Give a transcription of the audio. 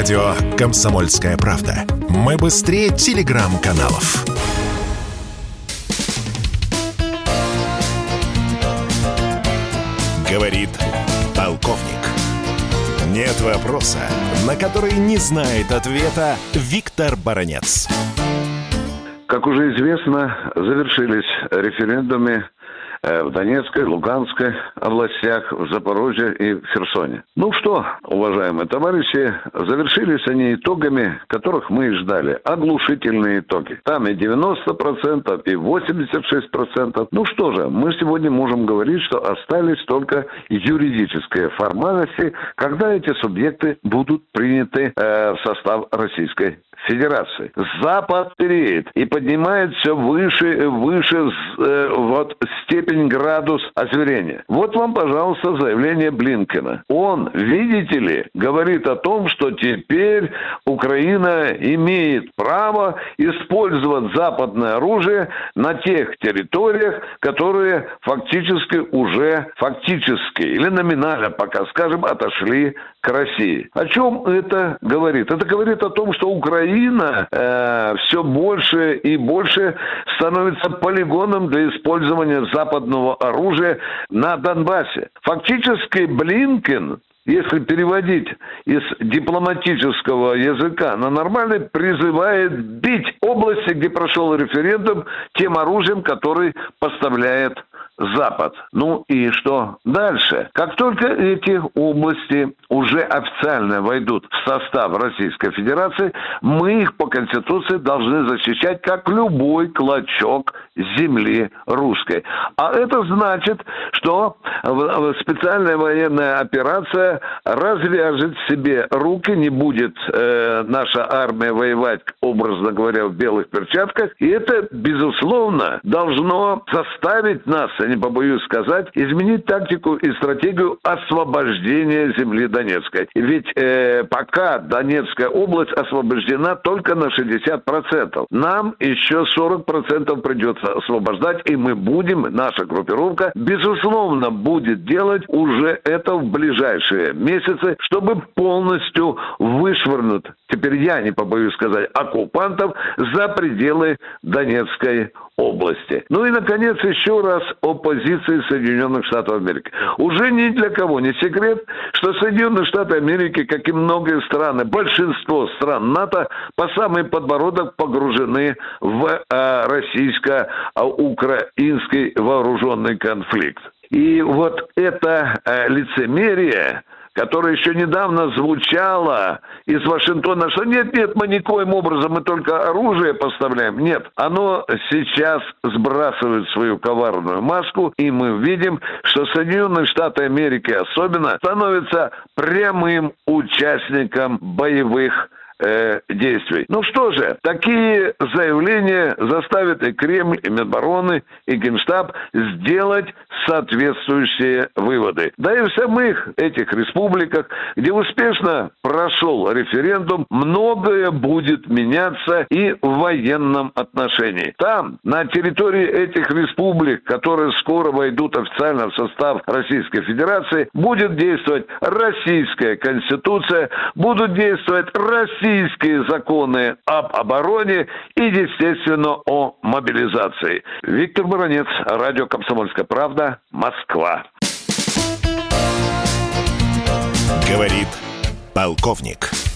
Радио «Комсомольская правда». Мы быстрее телеграм-каналов. Говорит полковник. Нет вопроса, на который не знает ответа Виктор Баранец. Как уже известно, завершились референдумы в Донецкой, Луганской областях, в Запорожье и в Херсоне. Ну что, уважаемые товарищи, завершились они итогами, которых мы и ждали. Оглушительные итоги. Там и 90%, и 86%. Ну что же, мы сегодня можем говорить, что остались только юридические формальности, когда эти субъекты будут приняты э, в состав Российской Федерации. Запад переет и поднимает все выше и выше э, вот степень градус озверения. Вот вам, пожалуйста, заявление Блинкена. Он, видите ли, говорит о том, что теперь Украина имеет право использовать западное оружие на тех территориях, которые фактически уже фактически или номинально, пока скажем, отошли к России. О чем это говорит? Это говорит о том, что Украина э, все больше и больше становится полигоном для использования западного оружия на Донбассе. Фактически Блинкен если переводить из дипломатического языка на нормальный, призывает бить области, где прошел референдум, тем оружием, который поставляет Запад. Ну и что дальше? Как только эти области уже официально войдут в состав Российской Федерации, мы их по Конституции должны защищать как любой клочок земли русской. А это значит, что специальная военная операция развяжет себе руки, не будет э, наша армия воевать, образно говоря, в белых перчатках. И это, безусловно, должно заставить нас, не побоюсь сказать, изменить тактику и стратегию освобождения земли Донецкой. Ведь э, пока Донецкая область освобождена только на 60%. Нам еще 40% придется освобождать, и мы будем, наша группировка, безусловно, будет делать уже это в ближайшие месяцы, чтобы полностью вышвырнуть, теперь я не побоюсь сказать, оккупантов за пределы Донецкой области. Ну и, наконец, еще раз о позиции Соединенных Штатов Америки. Уже ни для кого не секрет, что Соединенные Штаты Америки, как и многие страны, большинство стран НАТО по самый подбородок погружены в э, российско-украинский вооруженный конфликт. И вот это э, лицемерие, которая еще недавно звучала из Вашингтона, что нет-нет, мы никоим образом, мы только оружие поставляем. Нет, оно сейчас сбрасывает свою коварную маску, и мы видим, что Соединенные Штаты Америки особенно становятся прямым участником боевых э, действий. Ну что же, такие заявления заставят и Кремль, и Минобороны, и Генштаб сделать соответствующие выводы. Да и в самых этих республиках, где успешно прошел референдум, многое будет меняться и в военном отношении. Там, на территории этих республик, которые скоро войдут официально в состав Российской Федерации, будет действовать российская конституция, будут действовать российские российские законы об обороне и, естественно, о мобилизации. Виктор Баранец, радио «Комсомольская правда», Москва. Говорит полковник.